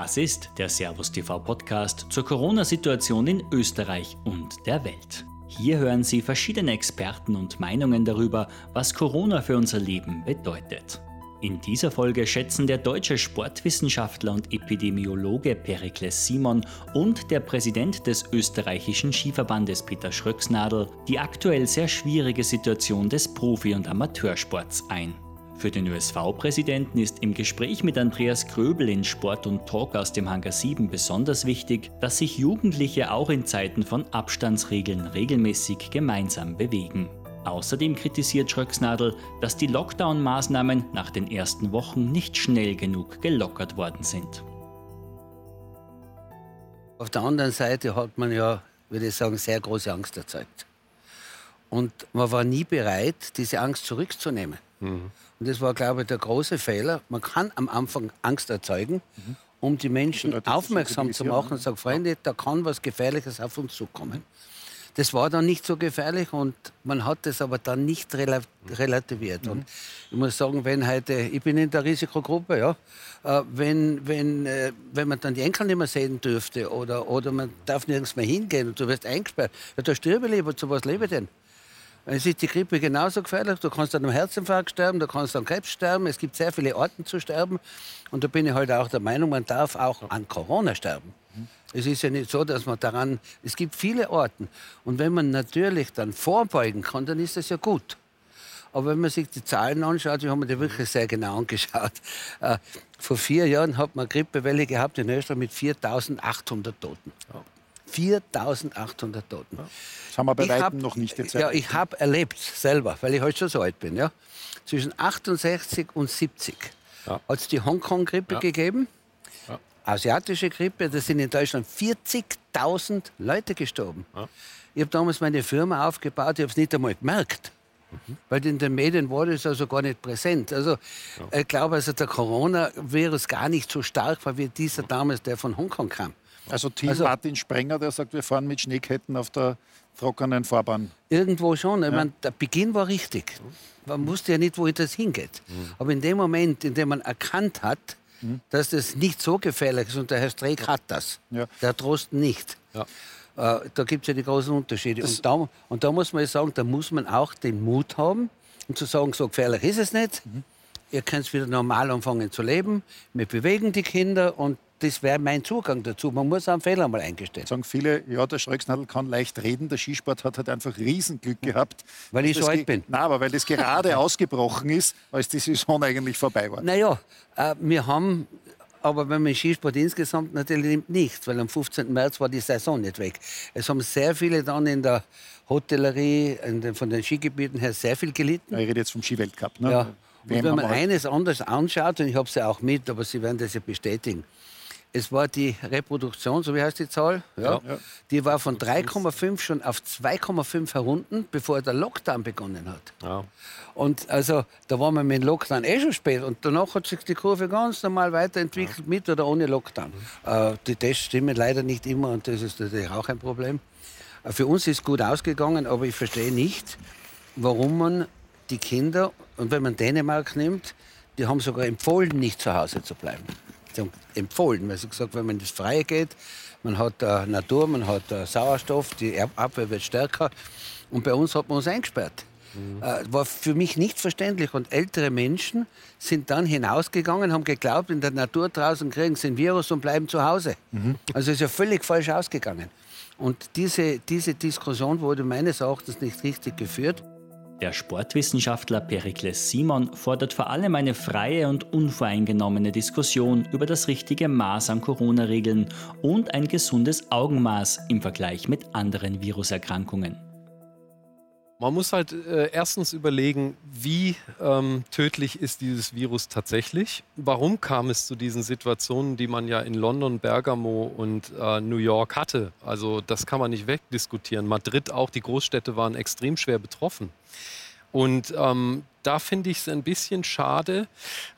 Das ist der Servus TV Podcast zur Corona-Situation in Österreich und der Welt. Hier hören Sie verschiedene Experten und Meinungen darüber, was Corona für unser Leben bedeutet. In dieser Folge schätzen der deutsche Sportwissenschaftler und Epidemiologe Perikles Simon und der Präsident des österreichischen Skiverbandes Peter Schröcksnadel die aktuell sehr schwierige Situation des Profi- und Amateursports ein. Für den ÖSV-Präsidenten ist im Gespräch mit Andreas Kröbel in Sport und Talk aus dem Hangar 7 besonders wichtig, dass sich Jugendliche auch in Zeiten von Abstandsregeln regelmäßig gemeinsam bewegen. Außerdem kritisiert Schröcksnadel, dass die Lockdown-Maßnahmen nach den ersten Wochen nicht schnell genug gelockert worden sind. Auf der anderen Seite hat man ja, würde ich sagen, sehr große Angst erzeugt. Und man war nie bereit, diese Angst zurückzunehmen. Mhm. Und das war, glaube ich, der große Fehler. Man kann am Anfang Angst erzeugen, mhm. um die Menschen aufmerksam zu machen und sagen, Freunde, da kann was Gefährliches auf uns zukommen. Das war dann nicht so gefährlich und man hat das aber dann nicht relativiert. Mhm. Und ich muss sagen, wenn heute, ich bin in der Risikogruppe, ja, äh, wenn, wenn, äh, wenn man dann die Enkel nicht mehr sehen dürfte oder, oder man darf nirgends mehr hingehen und du wirst eingesperrt, ja, da stirbe ich lieber, zu was lebe ich denn? Es ist die Grippe genauso gefährlich. Du kannst an einem Herzinfarkt sterben, du kannst an Krebs sterben. Es gibt sehr viele Orten zu sterben. Und da bin ich halt auch der Meinung, man darf auch an Corona sterben. Es ist ja nicht so, dass man daran, es gibt viele Orten. Und wenn man natürlich dann vorbeugen kann, dann ist das ja gut. Aber wenn man sich die Zahlen anschaut, wir haben die wirklich sehr genau angeschaut. Äh, vor vier Jahren hat man Grippewelle gehabt in Österreich mit 4.800 Toten. Ja. 4.800 Toten. Ja. Das haben wir bei ich weitem hab, noch nicht gezeigt. Ja, ich habe erlebt selber, weil ich heute schon so alt bin. Ja. Zwischen 68 und 70 ja. hat es die Hongkong-Grippe ja. gegeben asiatische Grippe, da sind in Deutschland 40.000 Leute gestorben. Ich habe damals meine Firma aufgebaut, ich habe es nicht einmal gemerkt. Mhm. Weil in den Medien war das also gar nicht präsent. Also ich glaube, also der Coronavirus gar nicht so stark war wie dieser damals, der von Hongkong kam. Also Team also, Martin Sprenger, der sagt, wir fahren mit Schneeketten auf der trockenen Fahrbahn. Irgendwo schon. Ich meine, der Beginn war richtig. Man wusste ja nicht, wohin das hingeht. Mhm. Aber in dem Moment, in dem man erkannt hat, mhm. dass das nicht so gefährlich ist. Und der Herr Streeck hat das. Ja. Der Trost nicht. Ja. Äh, da gibt es ja die großen Unterschiede. Und da, und da, muss man sagen, da muss man auch den Mut haben, um zu sagen, so gefährlich ist es nicht. Mhm. Ihr könnt wieder normal anfangen zu leben. Wir bewegen die Kinder und das wäre mein Zugang dazu. Man muss einen Fehler mal eingestehen. Sagen viele, ja, der Schröcksnadel kann leicht reden. Der Skisport hat halt einfach Riesenglück gehabt. Weil ich so alt bin. Nein, aber weil das gerade ausgebrochen ist, als die Saison eigentlich vorbei war. Naja, äh, wir haben aber wenn man Skisport insgesamt natürlich nimmt, nicht, weil am 15. März war die Saison nicht weg. Es haben sehr viele dann in der Hotellerie, in den, von den Skigebieten her sehr viel gelitten. ich rede jetzt vom Skiweltcup. Ne? Ja. Und wenn man eines anders anschaut, und ich habe es ja auch mit, aber Sie werden das ja bestätigen, es war die Reproduktion, so wie heißt die Zahl? Ja. ja. Die war von 3,5 schon auf 2,5 herunten, bevor der Lockdown begonnen hat. Ja. Und also da waren wir mit dem Lockdown eh schon spät. Und danach hat sich die Kurve ganz normal weiterentwickelt, ja. mit oder ohne Lockdown. Mhm. Äh, die Tests stimmen leider nicht immer und das ist natürlich auch ein Problem. Äh, für uns ist es gut ausgegangen, aber ich verstehe nicht, warum man die Kinder, und wenn man Dänemark nimmt, die haben sogar empfohlen, nicht zu Hause zu bleiben empfohlen, weil sie gesagt wenn man ins Freie geht, man hat äh, Natur, man hat äh, Sauerstoff, die Abwehr wird stärker. Und bei uns hat man uns eingesperrt. Mhm. Äh, war für mich nicht verständlich. Und ältere Menschen sind dann hinausgegangen, haben geglaubt, in der Natur draußen kriegen sie ein Virus und bleiben zu Hause. Mhm. Also ist ja völlig falsch ausgegangen. Und diese, diese Diskussion wurde meines Erachtens nicht richtig geführt. Der Sportwissenschaftler Perikles Simon fordert vor allem eine freie und unvoreingenommene Diskussion über das richtige Maß an Corona-Regeln und ein gesundes Augenmaß im Vergleich mit anderen Viruserkrankungen. Man muss halt äh, erstens überlegen, wie ähm, tödlich ist dieses Virus tatsächlich? Warum kam es zu diesen Situationen, die man ja in London, Bergamo und äh, New York hatte? Also das kann man nicht wegdiskutieren. Madrid auch, die Großstädte waren extrem schwer betroffen. Und ähm, da finde ich es ein bisschen schade,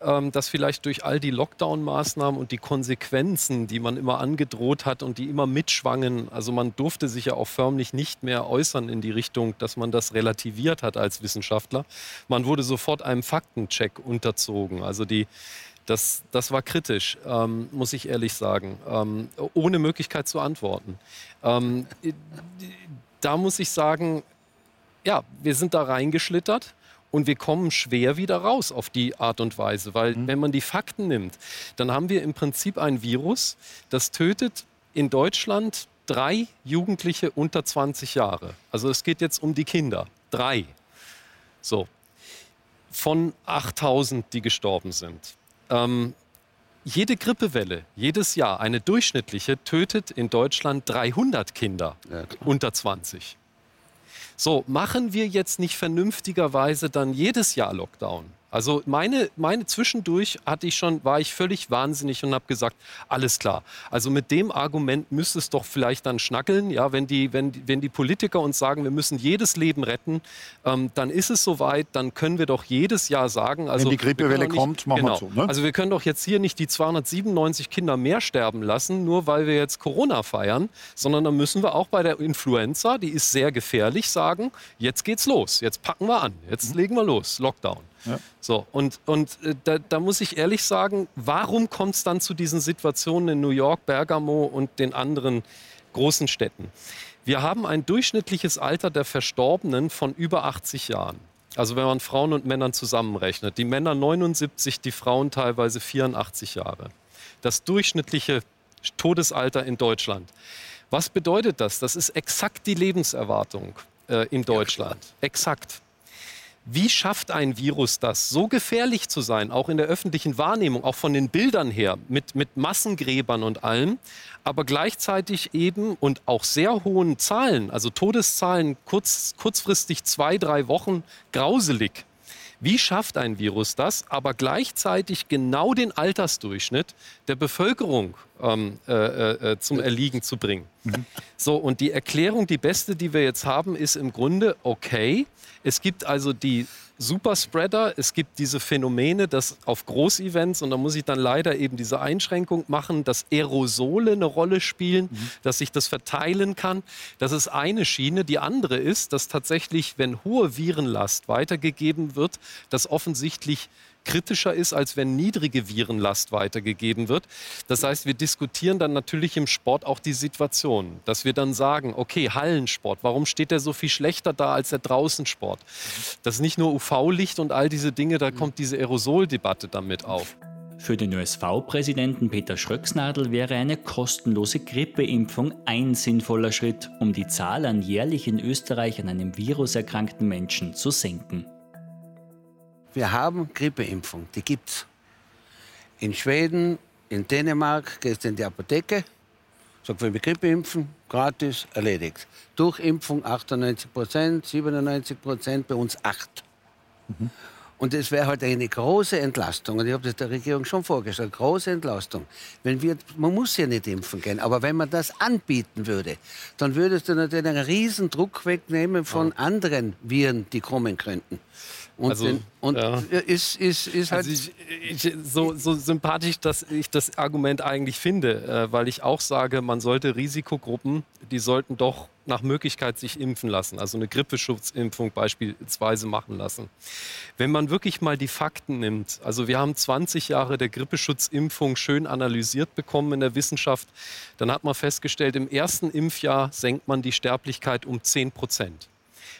ähm, dass vielleicht durch all die Lockdown-Maßnahmen und die Konsequenzen, die man immer angedroht hat und die immer mitschwangen, also man durfte sich ja auch förmlich nicht mehr äußern in die Richtung, dass man das relativiert hat als Wissenschaftler. Man wurde sofort einem Faktencheck unterzogen. Also die Das, das war kritisch, ähm, muss ich ehrlich sagen, ähm, ohne Möglichkeit zu antworten. Ähm, da muss ich sagen, ja, wir sind da reingeschlittert und wir kommen schwer wieder raus auf die Art und Weise, weil mhm. wenn man die Fakten nimmt, dann haben wir im Prinzip ein Virus, das tötet in Deutschland drei Jugendliche unter 20 Jahre. Also es geht jetzt um die Kinder. Drei. So. Von 8000, die gestorben sind. Ähm, jede Grippewelle, jedes Jahr, eine durchschnittliche, tötet in Deutschland 300 Kinder ja, unter 20. So, machen wir jetzt nicht vernünftigerweise dann jedes Jahr Lockdown? Also meine, meine zwischendurch hatte ich schon, war ich völlig wahnsinnig und habe gesagt, alles klar. Also mit dem Argument müsste es doch vielleicht dann schnackeln. Ja, wenn die, wenn, wenn die Politiker uns sagen, wir müssen jedes Leben retten, ähm, dann ist es soweit, dann können wir doch jedes Jahr sagen. Also wenn die Grippewelle nicht, kommt, machen genau, wir so. Ne? Also wir können doch jetzt hier nicht die 297 Kinder mehr sterben lassen, nur weil wir jetzt Corona feiern, sondern dann müssen wir auch bei der Influenza, die ist sehr gefährlich, sagen, jetzt geht's los, jetzt packen wir an, jetzt mhm. legen wir los, Lockdown. Ja. So, und, und äh, da, da, muss ich ehrlich sagen, warum kommt es dann zu diesen Situationen in New York, Bergamo und den anderen großen Städten? Wir haben ein durchschnittliches Alter der Verstorbenen von über 80 Jahren. Also wenn man Frauen und Männern zusammenrechnet. Die Männer 79, die Frauen teilweise 84 Jahre. Das durchschnittliche Todesalter in Deutschland. Was bedeutet das? Das ist exakt die Lebenserwartung äh, in Deutschland. Exakt. Wie schafft ein Virus das, so gefährlich zu sein, auch in der öffentlichen Wahrnehmung, auch von den Bildern her, mit, mit Massengräbern und allem, aber gleichzeitig eben und auch sehr hohen Zahlen, also Todeszahlen kurz, kurzfristig zwei, drei Wochen, grauselig. Wie schafft ein Virus das, aber gleichzeitig genau den Altersdurchschnitt der Bevölkerung ähm, äh, äh, zum Erliegen zu bringen? Mhm. So, und die Erklärung, die beste, die wir jetzt haben, ist im Grunde, okay, es gibt also die Superspreader, es gibt diese Phänomene, dass auf Großevents, und da muss ich dann leider eben diese Einschränkung machen, dass Aerosole eine Rolle spielen, mhm. dass sich das verteilen kann. Das ist eine Schiene. Die andere ist, dass tatsächlich, wenn hohe Virenlast weitergegeben wird, dass offensichtlich kritischer ist, als wenn niedrige Virenlast weitergegeben wird. Das heißt, wir diskutieren dann natürlich im Sport auch die Situation, dass wir dann sagen, okay, Hallensport, warum steht der so viel schlechter da als der Draußensport? Das ist nicht nur UV-Licht und all diese Dinge, da kommt diese Aerosoldebatte damit auf. Für den ÖSV-Präsidenten Peter Schröcksnadel wäre eine kostenlose Grippeimpfung ein sinnvoller Schritt, um die Zahl an jährlich in Österreich an einem Virus erkrankten Menschen zu senken. Wir haben Grippeimpfung, die gibt's. In Schweden, in Dänemark gehst du in die Apotheke, sagst, wir Grippe impfen, gratis, erledigt. Durchimpfung 98 Prozent, 97 Prozent, bei uns 8. Mhm. Und es wäre halt eine große Entlastung. Und ich habe das der Regierung schon vorgestellt. Große Entlastung. Wenn wir, man muss ja nicht impfen gehen, aber wenn man das anbieten würde, dann würdest du natürlich einen riesen Druck wegnehmen von ja. anderen Viren, die kommen könnten. Und, also, den, und ja. ist, ist, ist halt. Also ich, ich, so, so sympathisch, dass ich das Argument eigentlich finde, äh, weil ich auch sage, man sollte Risikogruppen, die sollten doch nach Möglichkeit sich impfen lassen, also eine Grippeschutzimpfung beispielsweise machen lassen. Wenn man wirklich mal die Fakten nimmt, also wir haben 20 Jahre der Grippeschutzimpfung schön analysiert bekommen in der Wissenschaft, dann hat man festgestellt, im ersten Impfjahr senkt man die Sterblichkeit um 10 Prozent.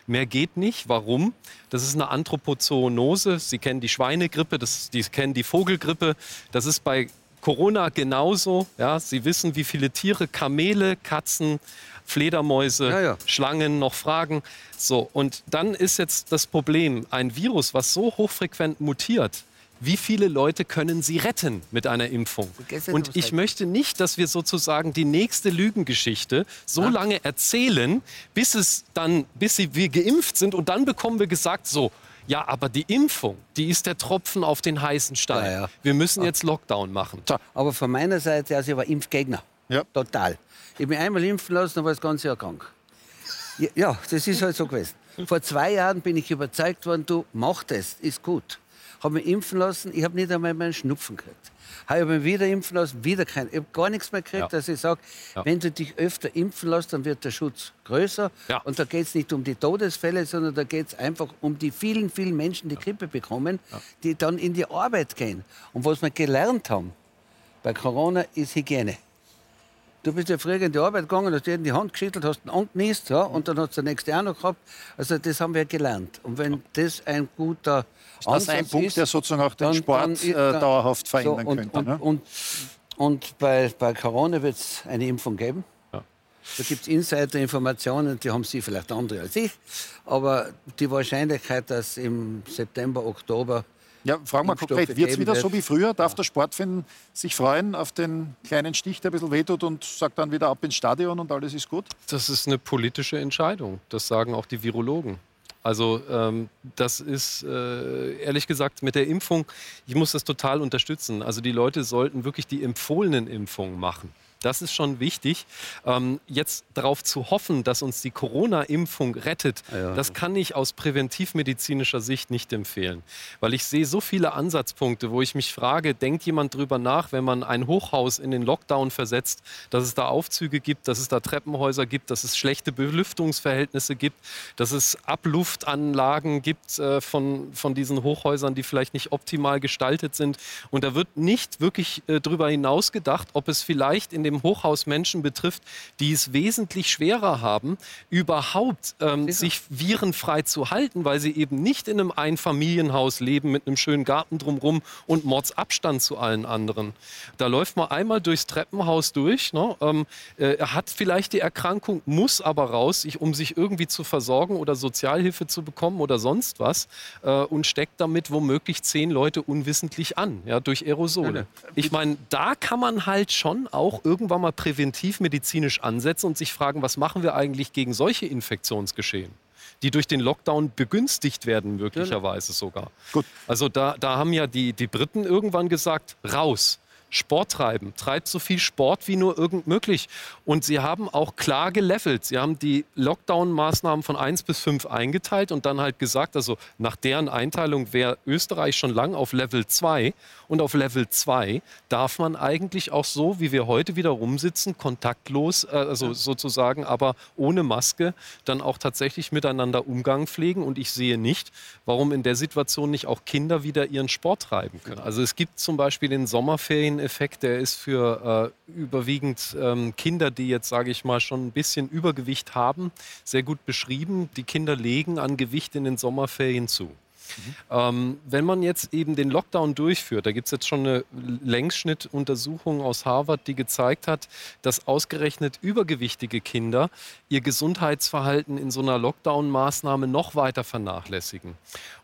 Mehr geht nicht. Warum? Das ist eine Anthropozoonose. Sie kennen die Schweinegrippe, das, Sie kennen die Vogelgrippe. Das ist bei Corona genauso. Ja, Sie wissen, wie viele Tiere, Kamele, Katzen, Fledermäuse, ja, ja. Schlangen noch fragen. So, und dann ist jetzt das Problem, ein Virus, was so hochfrequent mutiert, wie viele Leute können Sie retten mit einer Impfung? Und ich möchte nicht, dass wir sozusagen die nächste Lügengeschichte so ja. lange erzählen, bis es dann, bis wir geimpft sind und dann bekommen wir gesagt, so, ja, aber die Impfung, die ist der Tropfen auf den heißen Stein. Ja, ja. Wir müssen jetzt Lockdown machen. So, aber von meiner Seite, also ich war Impfgegner. Ja. Total. Ich bin einmal impfen lassen und war das ganze Jahr krank. Ja, das ist halt so gewesen. Vor zwei Jahren bin ich überzeugt worden, du mach das, ist gut. Habe mich impfen lassen, ich habe nicht einmal meinen Schnupfen gekriegt. Habe ich mich wieder impfen lassen, wieder kein. Ich habe gar nichts mehr gekriegt, ja. dass ich sage, ja. wenn du dich öfter impfen lässt, dann wird der Schutz größer. Ja. Und da geht es nicht um die Todesfälle, sondern da geht es einfach um die vielen, vielen Menschen, die Grippe bekommen, die dann in die Arbeit gehen. Und was wir gelernt haben bei Corona ist Hygiene. Du bist ja früher in die Arbeit gegangen, hast dir in die Hand geschüttelt, hast ihn angenießt ja, und dann hast du der nächste auch noch gehabt. Also das haben wir gelernt. Und wenn das ein guter ist das ein Punkt, ist, der sozusagen auch den dann, Sport dann, äh, dauerhaft verändern so, und, könnte? Und, ne? und, und, bei, bei Corona wird es eine Impfung geben. Ja. Da gibt es Insider-Informationen, die haben Sie vielleicht andere als ich. Aber die Wahrscheinlichkeit, dass im September, Oktober ja, fragen wir konkret, wird es wieder so wie früher? Darf der Sportfan sich freuen auf den kleinen Stich, der ein bisschen wehtut und sagt dann wieder ab ins Stadion und alles ist gut? Das ist eine politische Entscheidung. Das sagen auch die Virologen. Also ähm, das ist äh, ehrlich gesagt mit der Impfung, ich muss das total unterstützen. Also die Leute sollten wirklich die empfohlenen Impfungen machen. Das ist schon wichtig. Ähm, jetzt darauf zu hoffen, dass uns die Corona-Impfung rettet, ja. das kann ich aus präventivmedizinischer Sicht nicht empfehlen. Weil ich sehe so viele Ansatzpunkte, wo ich mich frage, denkt jemand darüber nach, wenn man ein Hochhaus in den Lockdown versetzt, dass es da Aufzüge gibt, dass es da Treppenhäuser gibt, dass es schlechte Belüftungsverhältnisse gibt, dass es Abluftanlagen gibt äh, von, von diesen Hochhäusern, die vielleicht nicht optimal gestaltet sind. Und da wird nicht wirklich äh, darüber hinaus gedacht, ob es vielleicht in den dem Hochhaus Menschen betrifft, die es wesentlich schwerer haben, überhaupt ähm, sich virenfrei zu halten, weil sie eben nicht in einem Einfamilienhaus leben mit einem schönen Garten drumherum und Mordsabstand zu allen anderen. Da läuft man einmal durchs Treppenhaus durch, ne, ähm, äh, hat vielleicht die Erkrankung, muss aber raus, sich, um sich irgendwie zu versorgen oder Sozialhilfe zu bekommen oder sonst was äh, und steckt damit womöglich zehn Leute unwissentlich an, ja, durch Aerosole. Ich meine, da kann man halt schon auch irgendwie irgendwann mal präventivmedizinisch ansetzen und sich fragen, was machen wir eigentlich gegen solche Infektionsgeschehen? die durch den Lockdown begünstigt werden, möglicherweise sogar. Gut. Also da, da haben ja die, die Briten irgendwann gesagt, raus. Sport treiben. Treibt so viel Sport wie nur irgend möglich. Und sie haben auch klar gelevelt. Sie haben die Lockdown-Maßnahmen von 1 bis 5 eingeteilt und dann halt gesagt, also nach deren Einteilung wäre Österreich schon lang auf Level 2. Und auf Level 2 darf man eigentlich auch so, wie wir heute wieder rumsitzen, kontaktlos, äh, also sozusagen, aber ohne Maske, dann auch tatsächlich miteinander Umgang pflegen. Und ich sehe nicht, warum in der Situation nicht auch Kinder wieder ihren Sport treiben können. Also es gibt zum Beispiel in Sommerferien Effekt, der ist für äh, überwiegend ähm, Kinder, die jetzt, sage ich mal, schon ein bisschen Übergewicht haben, sehr gut beschrieben. Die Kinder legen an Gewicht in den Sommerferien zu. Mhm. Ähm, wenn man jetzt eben den Lockdown durchführt, da gibt es jetzt schon eine Längsschnittuntersuchung aus Harvard, die gezeigt hat, dass ausgerechnet übergewichtige Kinder ihr Gesundheitsverhalten in so einer Lockdown-Maßnahme noch weiter vernachlässigen.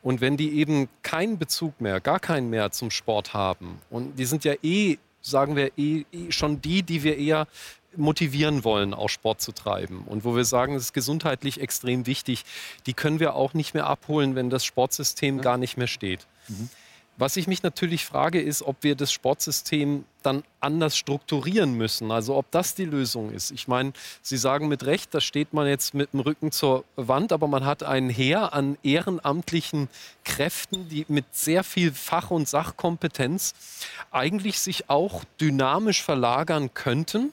Und wenn die eben keinen Bezug mehr, gar keinen mehr zum Sport haben, und die sind ja eh sagen wir eh, eh schon die, die wir eher motivieren wollen, auch Sport zu treiben. Und wo wir sagen, es ist gesundheitlich extrem wichtig, die können wir auch nicht mehr abholen, wenn das Sportsystem ja. gar nicht mehr steht. Mhm. Was ich mich natürlich frage, ist, ob wir das Sportsystem dann anders strukturieren müssen. Also ob das die Lösung ist. Ich meine, Sie sagen mit Recht, da steht man jetzt mit dem Rücken zur Wand, aber man hat ein Heer an ehrenamtlichen Kräften, die mit sehr viel Fach- und Sachkompetenz eigentlich sich auch dynamisch verlagern könnten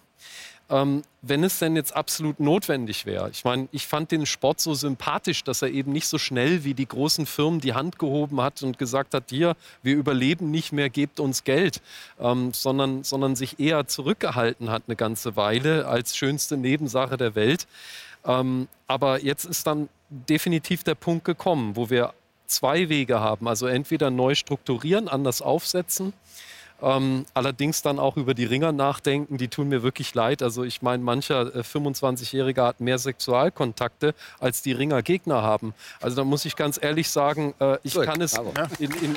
ähm, wenn es denn jetzt absolut notwendig wäre. Ich meine, ich fand den Sport so sympathisch, dass er eben nicht so schnell wie die großen Firmen die Hand gehoben hat und gesagt hat, hier, wir überleben nicht mehr, gebt uns Geld, ähm, sondern, sondern sich eher zurückgehalten hat eine ganze Weile als schönste Nebensache der Welt. Ähm, aber jetzt ist dann definitiv der Punkt gekommen, wo wir zwei Wege haben. Also entweder neu strukturieren, anders aufsetzen ähm, allerdings dann auch über die Ringer nachdenken, die tun mir wirklich leid. Also ich meine, mancher äh, 25-Jährige hat mehr Sexualkontakte, als die Ringer Gegner haben. Also da muss ich ganz ehrlich sagen, äh, ich Gut, kann es in, in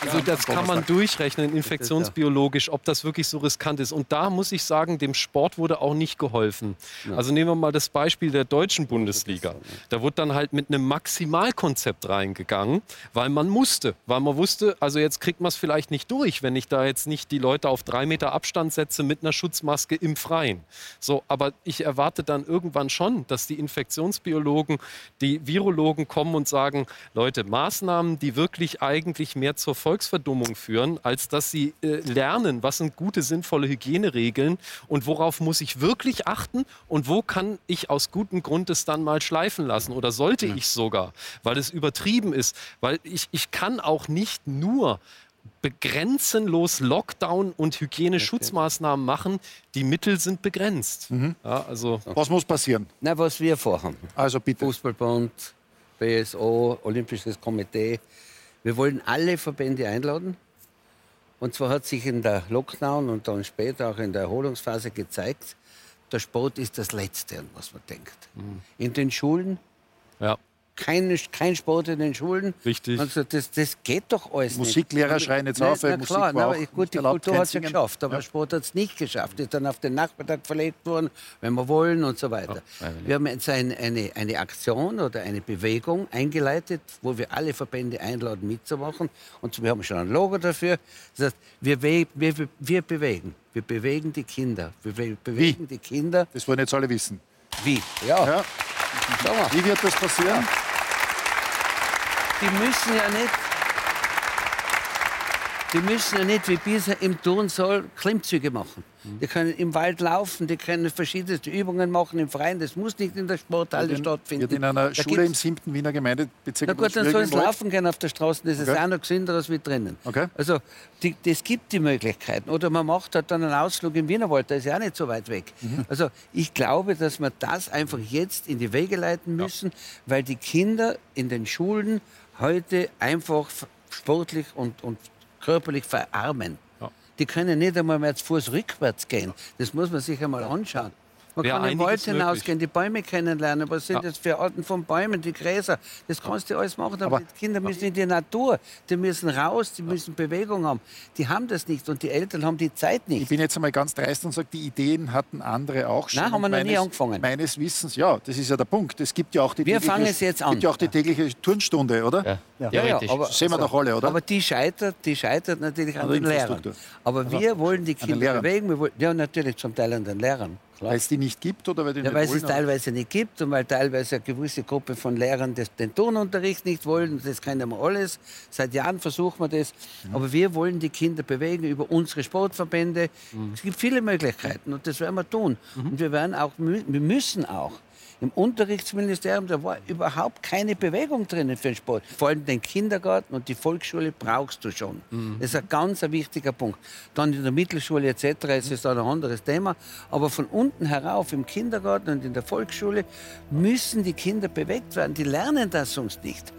Also das kann man durchrechnen, infektionsbiologisch, ob das wirklich so riskant ist. Und da muss ich sagen, dem Sport wurde auch nicht geholfen. Also nehmen wir mal das Beispiel der deutschen Bundesliga. Da wurde dann halt mit einem Maximalkonzept reingegangen, weil man musste. Weil man wusste, also jetzt kriegt man es vielleicht nicht durch, wenn ich da jetzt nicht die Leute auf drei Meter Abstand setze mit einer Schutzmaske im Freien. So, aber ich erwarte dann irgendwann schon, dass die Infektionsbiologen, die Virologen kommen und sagen, Leute, Maßnahmen, die wirklich eigentlich mehr zur Volksverdummung führen, als dass sie äh, lernen, was sind gute, sinnvolle Hygieneregeln und worauf muss ich wirklich achten und wo kann ich aus gutem Grund es dann mal schleifen lassen oder sollte ja. ich sogar, weil es übertrieben ist, weil ich, ich kann auch nicht nur begrenzenlos Lockdown und Hygieneschutzmaßnahmen machen. Die Mittel sind begrenzt. Mhm. Ja, also was muss passieren? Na, was wir vorhaben. Also bitte. Fußballbund, BSO, Olympisches Komitee. Wir wollen alle Verbände einladen. Und zwar hat sich in der Lockdown und dann später auch in der Erholungsphase gezeigt, der Sport ist das Letzte, an was man denkt. Mhm. In den Schulen ja kein, kein Sport in den Schulen. Richtig. Also das, das geht doch alles Musiklehrer nicht. schreien jetzt auf, weil na, klar, na, gut, die Kultur hat es ja geschafft, aber ja. Sport hat es nicht geschafft. Ist dann auf den Nachmittag verlegt worden, wenn wir wollen und so weiter. Ja, wir haben jetzt ein, eine, eine Aktion oder eine Bewegung eingeleitet, wo wir alle Verbände einladen, mitzumachen. Und wir haben schon ein Logo dafür. Das heißt, wir, wir, wir bewegen. Wir bewegen die Kinder. Wir bewegen Wie? die Kinder. Das wollen jetzt alle wissen. Wie? Ja. ja. Wie wird das passieren? die müssen ja nicht, die müssen ja nicht wie bisher im Turnsaal Klimmzüge machen. Die können im Wald laufen, die können verschiedenste Übungen machen im Freien. Das muss nicht in der Sporthalle stattfinden. Wird in einer da Schule im 7. Wiener Gemeindebezirk. Na gut, dann soll es laufen gehen auf der Straße. Das okay. ist auch noch gesünder als wie drinnen. Okay. Also die, das gibt die Möglichkeiten. Oder man macht halt dann einen Ausflug im Wienerwald, der ist ja auch nicht so weit weg. Mhm. Also ich glaube, dass wir das einfach jetzt in die Wege leiten müssen, ja. weil die Kinder in den Schulen heute einfach sportlich und, und körperlich verarmen. Ja. Die können nicht einmal mehr zu Fuß rückwärts gehen. Das muss man sich einmal anschauen. Man kann im Wald hinausgehen, die Bäume kennenlernen. Was sind ja. das für Arten von Bäumen, die Gräser? Das kannst du alles machen. Aber, aber die Kinder müssen in die Natur, die müssen raus, die müssen Bewegung haben. Die haben das nicht und die Eltern haben die Zeit nicht. Ich bin jetzt einmal ganz dreist und sage, die Ideen hatten andere auch schon. Nein, haben wir noch meines, nie angefangen. Meines Wissens, ja, das ist ja der Punkt. Es gibt ja auch die, wir fangen es jetzt an. Gibt ja auch die tägliche Turnstunde, oder? Ja, ja, ja, ja aber, sehen wir doch alle, oder? Aber die scheitert, die scheitert natürlich an den Lehrern. Aber wir wollen die Kinder bewegen. Wir wollen, ja, natürlich zum Teil an den Lehrern. Weil es die nicht gibt oder weil die ja, weil es teilweise nicht gibt und weil teilweise eine gewisse Gruppe von Lehrern das, den Turnunterricht nicht wollen. Das kennen wir alles. Seit Jahren versuchen wir das. Mhm. Aber wir wollen die Kinder bewegen über unsere Sportverbände. Mhm. Es gibt viele Möglichkeiten und das werden wir tun. Mhm. Und wir werden auch, wir müssen auch im Unterrichtsministerium, da war überhaupt keine Bewegung drinnen für den Sport. Vor allem den Kindergarten und die Volksschule brauchst du schon. Mhm. Das ist ein ganz ein wichtiger Punkt. Dann in der Mittelschule etc. ist es ein anderes Thema. Aber von unten herauf im Kindergarten und in der Volksschule müssen die Kinder bewegt werden. Die lernen das sonst nicht.